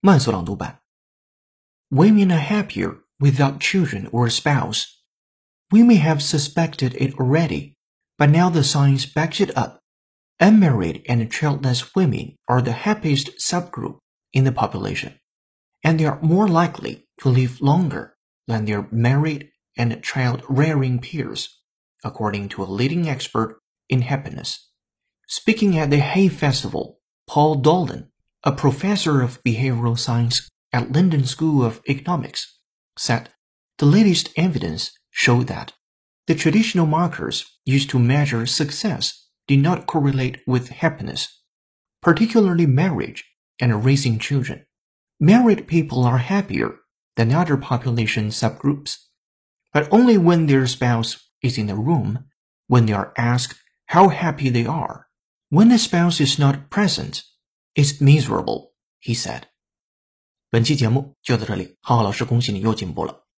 慢速朗读版。Women are happier without children or a spouse. We may have suspected it already, but now the science backs it up. Unmarried and childless women are the happiest subgroup in the population, and they are more likely to live longer than their married and child-rearing peers, according to a leading expert in happiness. Speaking at the Hay Festival, Paul Dolan, a professor of behavioral science at London School of Economics, said the latest evidence showed that the traditional markers used to measure success did not correlate with happiness, particularly marriage and raising children. Married people are happier than other population subgroups, but only when their spouse is in the room, when they are asked how happy they are. When the spouse is not present, it's miserable, he said. 本期节目就到这里，浩浩老师恭喜你又进步了。